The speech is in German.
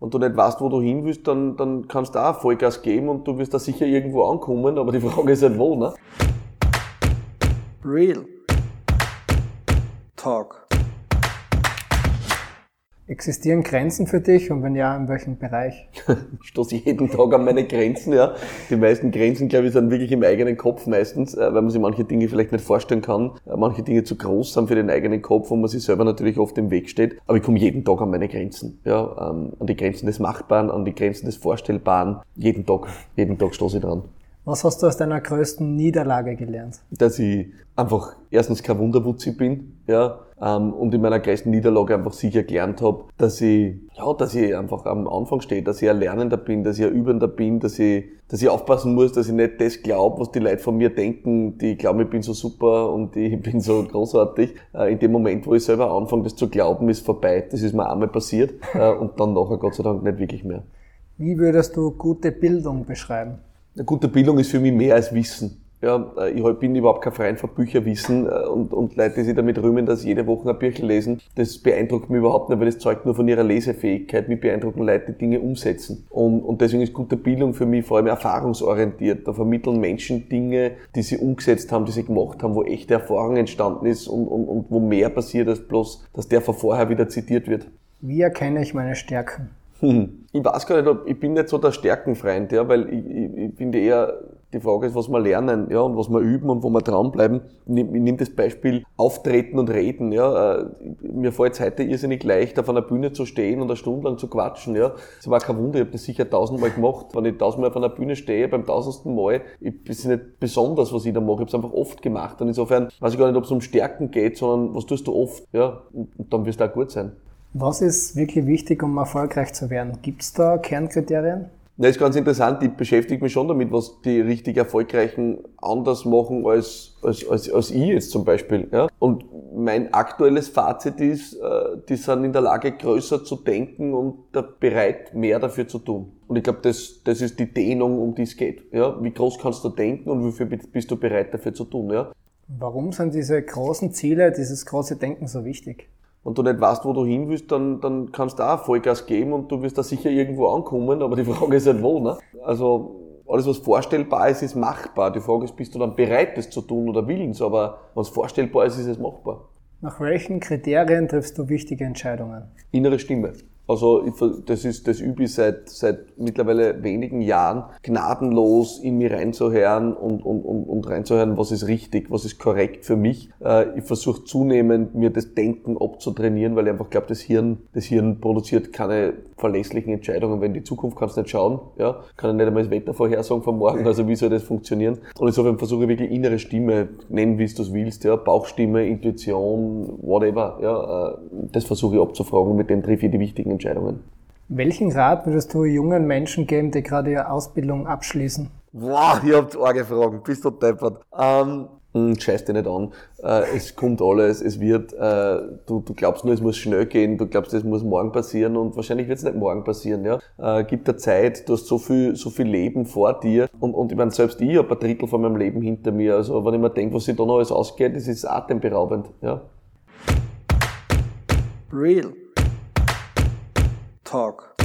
und du nicht weißt, wo du hin willst, dann, dann kannst du auch Vollgas geben und du wirst da sicher irgendwo ankommen, aber die Frage ist halt wo, ne? Real Talk. Existieren Grenzen für dich und wenn ja, in welchem Bereich? ich stoße jeden Tag an meine Grenzen, ja. Die meisten Grenzen, glaube ich, sind wirklich im eigenen Kopf meistens, äh, weil man sich manche Dinge vielleicht nicht vorstellen kann. Äh, manche Dinge zu groß sind für den eigenen Kopf und man sich selber natürlich oft im Weg steht. Aber ich komme jeden Tag an meine Grenzen, ja. Ähm, an die Grenzen des Machbaren, an die Grenzen des Vorstellbaren. Jeden Tag, jeden Tag stoße ich dran. Was hast du aus deiner größten Niederlage gelernt? Dass ich einfach erstens kein Wunderwutzi bin, ja, ähm, und in meiner größten Niederlage einfach sicher gelernt habe, dass ich, ja, dass ich einfach am Anfang stehe, dass ich ein Lernender bin, dass ich ein Übender bin, dass ich, dass ich aufpassen muss, dass ich nicht das glaube, was die Leute von mir denken, die glauben, ich bin so super und ich bin so großartig. Äh, in dem Moment, wo ich selber anfange, das zu glauben, ist vorbei. Das ist mir einmal passiert äh, und dann nachher Gott sei Dank nicht wirklich mehr. Wie würdest du gute Bildung beschreiben? Eine gute Bildung ist für mich mehr als Wissen. Ja, äh, ich bin überhaupt kein Freund von Bücherwissen äh, und, und Leute, die sich damit rühmen, dass sie jede Woche ein Bücher lesen, das beeindruckt mich überhaupt nicht, weil das zeugt nur von ihrer Lesefähigkeit. Mich beeindrucken Leute, die Dinge umsetzen. Und, und deswegen ist gute Bildung für mich vor allem erfahrungsorientiert. Da vermitteln Menschen Dinge, die sie umgesetzt haben, die sie gemacht haben, wo echte Erfahrung entstanden ist und, und, und wo mehr passiert als bloß, dass der von vorher wieder zitiert wird. Wie erkenne ich meine Stärken? Hm. Ich weiß gar nicht, ob, ich bin nicht so der Stärkenfreund, ja, weil ich, ich, ich finde eher, die Frage ist, was wir lernen, ja, und was wir üben und wo wir dranbleiben. Ich, nehme das Beispiel Auftreten und Reden, ja. Äh, mir fällt es heute irrsinnig leicht, auf einer Bühne zu stehen und eine Stunde lang zu quatschen, ja. Das war kein Wunder, ich habe das sicher tausendmal gemacht. Wenn ich tausendmal auf einer Bühne stehe, beim tausendsten Mal, ich, ist nicht besonders, was ich da mache, ich habe es einfach oft gemacht. Und insofern weiß ich gar nicht, ob es um Stärken geht, sondern was tust du oft, ja, und dann wirst du auch gut sein. Was ist wirklich wichtig, um erfolgreich zu werden? Gibt es da Kernkriterien? Das ist ganz interessant. Ich beschäftige mich schon damit, was die richtig Erfolgreichen anders machen als, als, als, als ich jetzt zum Beispiel. Ja? Und mein aktuelles Fazit ist, äh, die sind in der Lage, größer zu denken und bereit, mehr dafür zu tun. Und ich glaube, das, das ist die Dehnung, um die es geht. Ja? Wie groß kannst du denken und wie viel bist du bereit dafür zu tun? Ja? Warum sind diese großen Ziele, dieses große Denken so wichtig? Und du nicht weißt, wo du hin willst, dann, dann kannst du auch Vollgas geben und du wirst da sicher irgendwo ankommen, aber die Frage ist halt wo, ne? Also, alles was vorstellbar ist, ist machbar. Die Frage ist, bist du dann bereit, das zu tun oder willens, aber es vorstellbar ist, ist es machbar. Nach welchen Kriterien triffst du wichtige Entscheidungen? Innere Stimme. Also das ist das übe ich seit, seit mittlerweile wenigen Jahren, gnadenlos in mich reinzuhören und, und, und, und reinzuhören, was ist richtig, was ist korrekt für mich. Äh, ich versuche zunehmend, mir das Denken abzutrainieren, weil ich einfach glaube, das Hirn, das Hirn produziert keine verlässlichen Entscheidungen, wenn die Zukunft kannst du nicht schauen, ja, kann ich nicht einmal das Wetter vorhersagen von morgen, also wie soll das funktionieren? Und insofern versuche ich wirklich innere Stimme, nennen wie du es willst, ja, Bauchstimme, Intuition, whatever, ja, äh, das versuche ich abzufragen, mit dem treffe ich die wichtigen Entscheidungen. Welchen Rat würdest du jungen Menschen geben, die gerade ihre Ausbildung abschließen? Wow, ihr habt arge Fragen, bist du deppert. Ähm, hm, scheiß dich nicht an. Äh, es kommt alles, es wird, äh, du, du glaubst nur, es muss schnell gehen, du glaubst, es muss morgen passieren und wahrscheinlich wird es nicht morgen passieren. Ja? Äh, gib dir Zeit, du hast so viel, so viel Leben vor dir und, und ich meine, selbst ich habe ein Drittel von meinem Leben hinter mir. Also wenn ich mir denke, was sich da noch alles ausgeht, das ist atemberaubend. Ja? Real Talk.